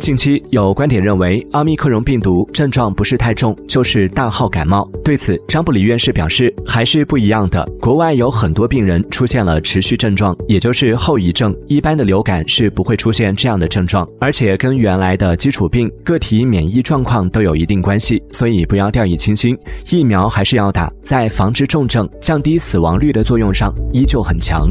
近期有观点认为奥密克戎病毒症状不是太重就是大号感冒对此张布里院士表示还是不一样的国外有很多病人出现了持续症状也就是后遗症一般的流感是不会出现这样的症状而且跟原来的基础病个体免疫状况都有一定关系所以不要掉以轻心。疫苗还是要打在防治重症降低死亡率的作用上依旧很强。